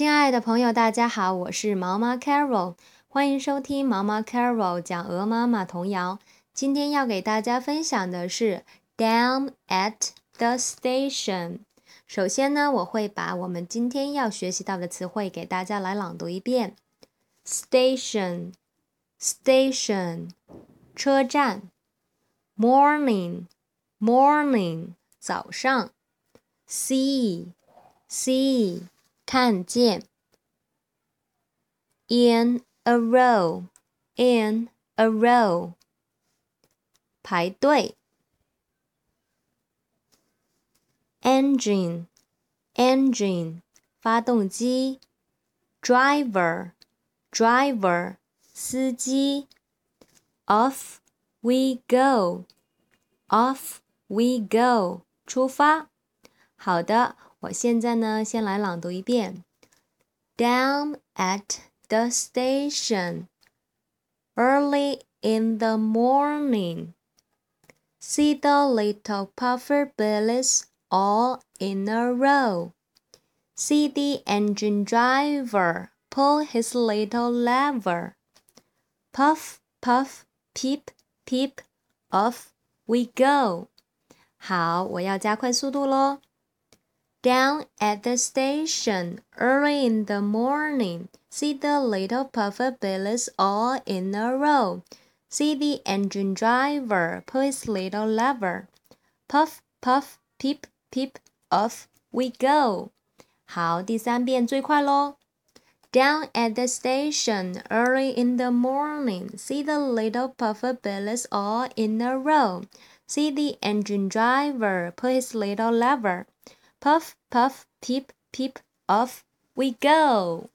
亲爱的朋友，大家好，我是毛毛 Carol，欢迎收听毛毛 Carol 讲鹅妈妈童谣。今天要给大家分享的是 Down at the station。首先呢，我会把我们今天要学习到的词汇给大家来朗读一遍：station，station，车站；morning，morning，早上；see，see。看见。In a row, in a row，排队。Engine, engine，发动机。Driver, driver，司机。Off we go, off we go，出发。好的。 我现在呢，先来朗读一遍。Down at the station, early in the morning, see the little puffer billies all in a row. See the engine driver pull his little lever. Puff, puff, peep, peep, off we go. 好，我要加快速度喽。 down at the station early in the morning, see the little puffer billies all in a row. See the engine driver pull his little lever. Puff, puff, peep, peep, off we go. 好，第三遍最快喽。Down at the station early in the morning, see the little puffer billies all in a row. See the engine driver pull his little lever. Puff, puff, peep, peep, off we go.